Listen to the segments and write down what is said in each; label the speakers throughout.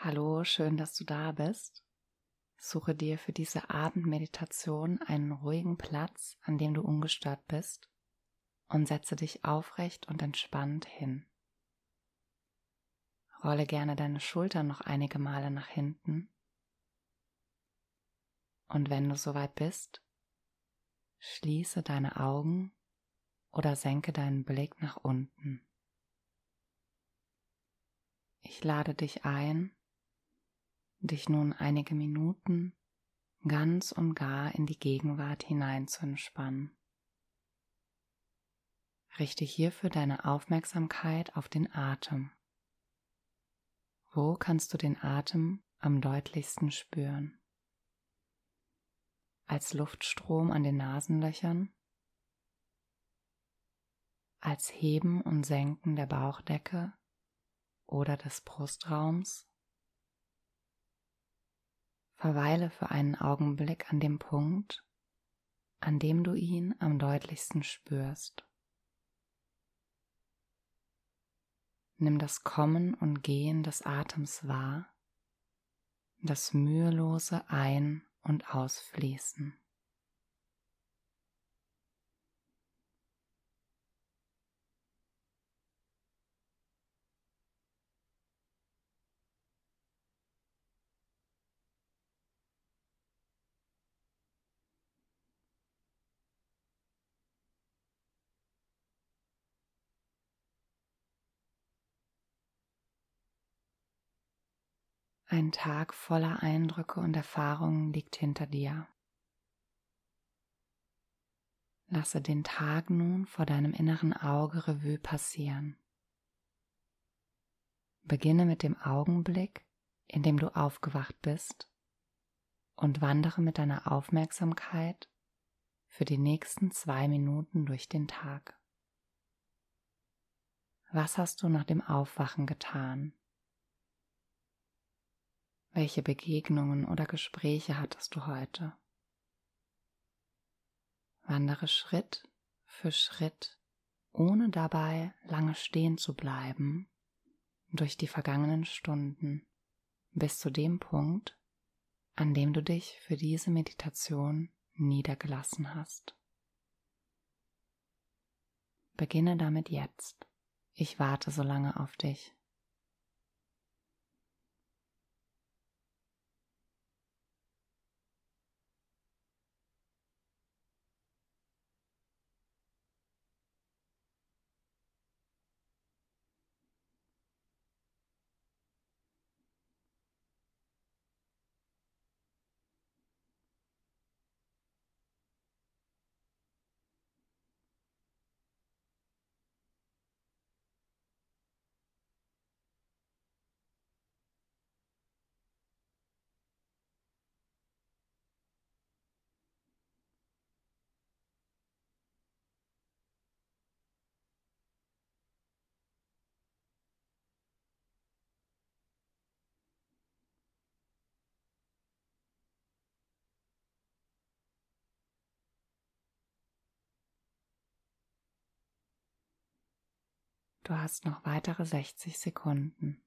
Speaker 1: Hallo, schön, dass du da bist. Suche dir für diese Abendmeditation einen ruhigen Platz, an dem du ungestört bist und setze dich aufrecht und entspannt hin. Rolle gerne deine Schultern noch einige Male nach hinten. Und wenn du soweit bist, schließe deine Augen oder senke deinen Blick nach unten. Ich lade dich ein, dich nun einige Minuten ganz und gar in die Gegenwart hinein zu entspannen. Richte hierfür deine Aufmerksamkeit auf den Atem. Wo kannst du den Atem am deutlichsten spüren? Als Luftstrom an den Nasenlöchern? Als Heben und Senken der Bauchdecke oder des Brustraums? Verweile für einen Augenblick an dem Punkt, an dem du ihn am deutlichsten spürst. Nimm das Kommen und Gehen des Atems wahr, das mühelose Ein- und Ausfließen. Ein Tag voller Eindrücke und Erfahrungen liegt hinter dir. Lasse den Tag nun vor deinem inneren Auge Revue passieren. Beginne mit dem Augenblick, in dem du aufgewacht bist und wandere mit deiner Aufmerksamkeit für die nächsten zwei Minuten durch den Tag. Was hast du nach dem Aufwachen getan? Welche Begegnungen oder Gespräche hattest du heute? Wandere Schritt für Schritt, ohne dabei lange stehen zu bleiben, durch die vergangenen Stunden bis zu dem Punkt, an dem du dich für diese Meditation niedergelassen hast. Beginne damit jetzt. Ich warte so lange auf dich. Du hast noch weitere 60 Sekunden.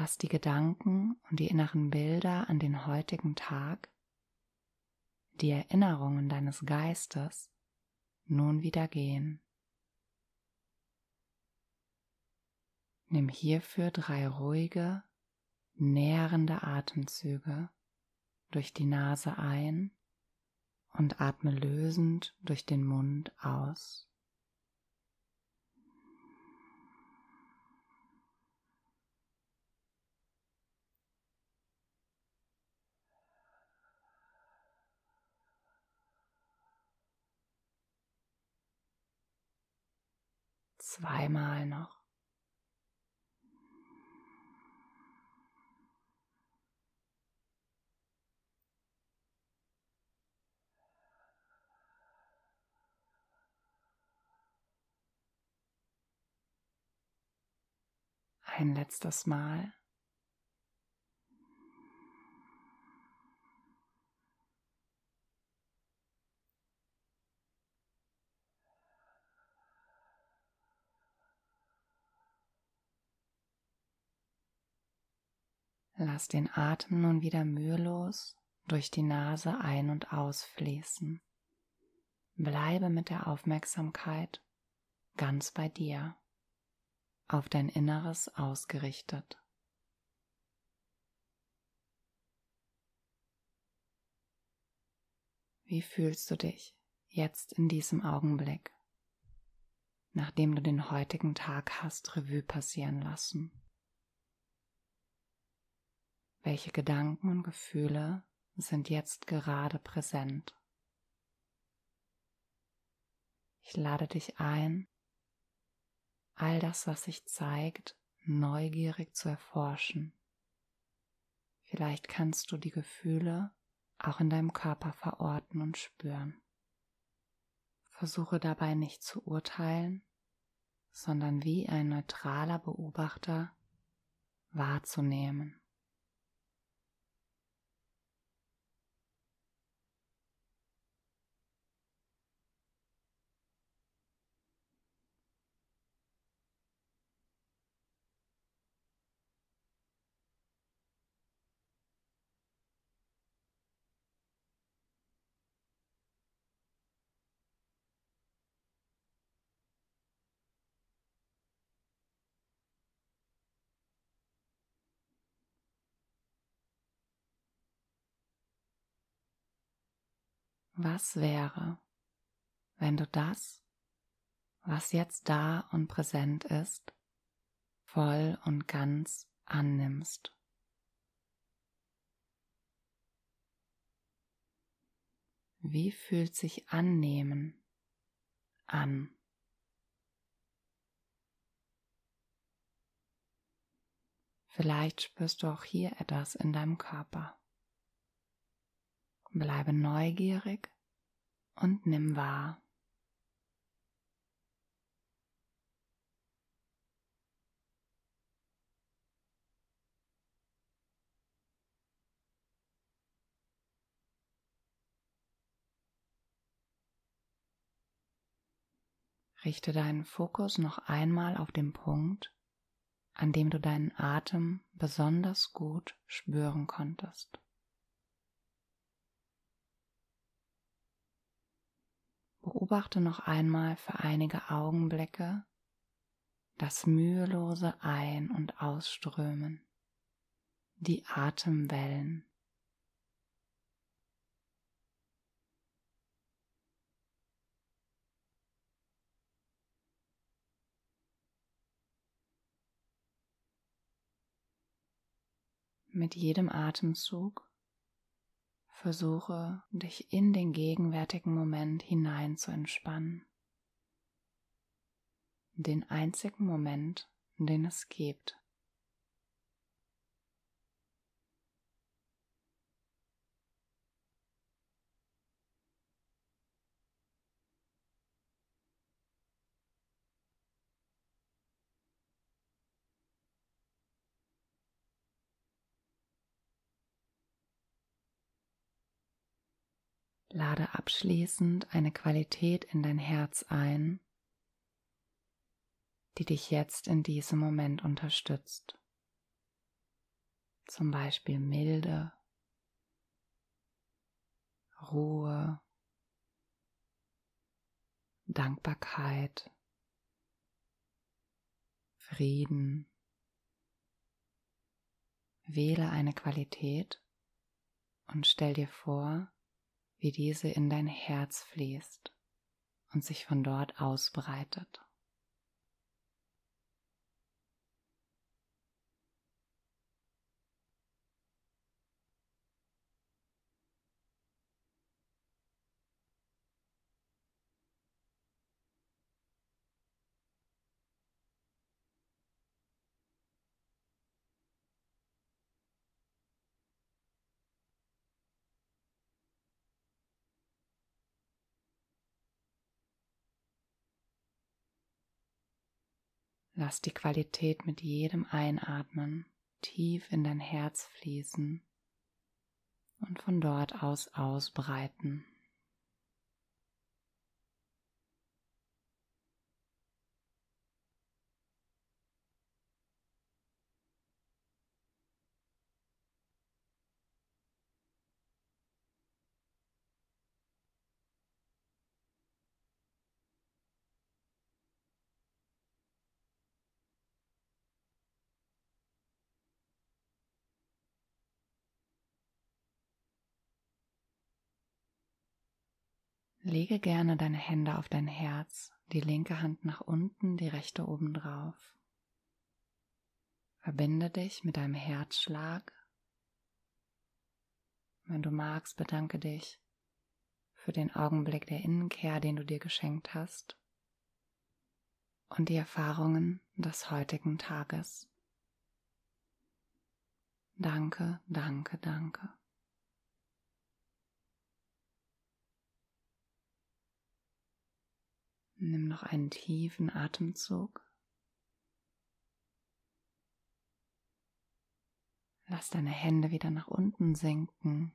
Speaker 1: Lass die Gedanken und die inneren Bilder an den heutigen Tag, die Erinnerungen deines Geistes nun wieder gehen. Nimm hierfür drei ruhige, nährende Atemzüge durch die Nase ein und atme lösend durch den Mund aus. Zweimal noch. Ein letztes Mal. Lass den Atem nun wieder mühelos durch die Nase ein- und ausfließen. Bleibe mit der Aufmerksamkeit ganz bei dir auf dein Inneres ausgerichtet. Wie fühlst du dich jetzt in diesem Augenblick, nachdem du den heutigen Tag hast Revue passieren lassen? Welche Gedanken und Gefühle sind jetzt gerade präsent? Ich lade dich ein, all das, was sich zeigt, neugierig zu erforschen. Vielleicht kannst du die Gefühle auch in deinem Körper verorten und spüren. Versuche dabei nicht zu urteilen, sondern wie ein neutraler Beobachter wahrzunehmen. Was wäre, wenn du das, was jetzt da und präsent ist, voll und ganz annimmst? Wie fühlt sich annehmen an? Vielleicht spürst du auch hier etwas in deinem Körper. Bleibe neugierig und nimm wahr. Richte deinen Fokus noch einmal auf den Punkt, an dem du deinen Atem besonders gut spüren konntest. Beobachte noch einmal für einige Augenblicke das mühelose Ein- und Ausströmen, die Atemwellen. Mit jedem Atemzug Versuche dich in den gegenwärtigen Moment hinein zu entspannen. Den einzigen Moment, den es gibt. Lade abschließend eine Qualität in dein Herz ein, die dich jetzt in diesem Moment unterstützt. Zum Beispiel Milde, Ruhe, Dankbarkeit, Frieden. Wähle eine Qualität und stell dir vor, wie diese in dein Herz fließt und sich von dort ausbreitet. Lass die Qualität mit jedem Einatmen tief in dein Herz fließen und von dort aus ausbreiten. Lege gerne deine Hände auf dein Herz, die linke Hand nach unten, die rechte oben drauf. Verbinde dich mit deinem Herzschlag. Wenn du magst, bedanke dich für den Augenblick der Innenkehr, den du dir geschenkt hast und die Erfahrungen des heutigen Tages. Danke, danke, danke. Nimm noch einen tiefen Atemzug. Lass deine Hände wieder nach unten sinken.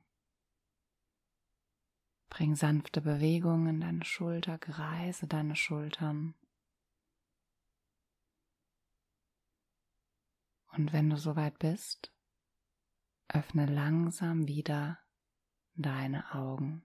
Speaker 1: Bring sanfte Bewegungen in deine Schulter, greise deine Schultern. Und wenn du soweit bist, öffne langsam wieder deine Augen.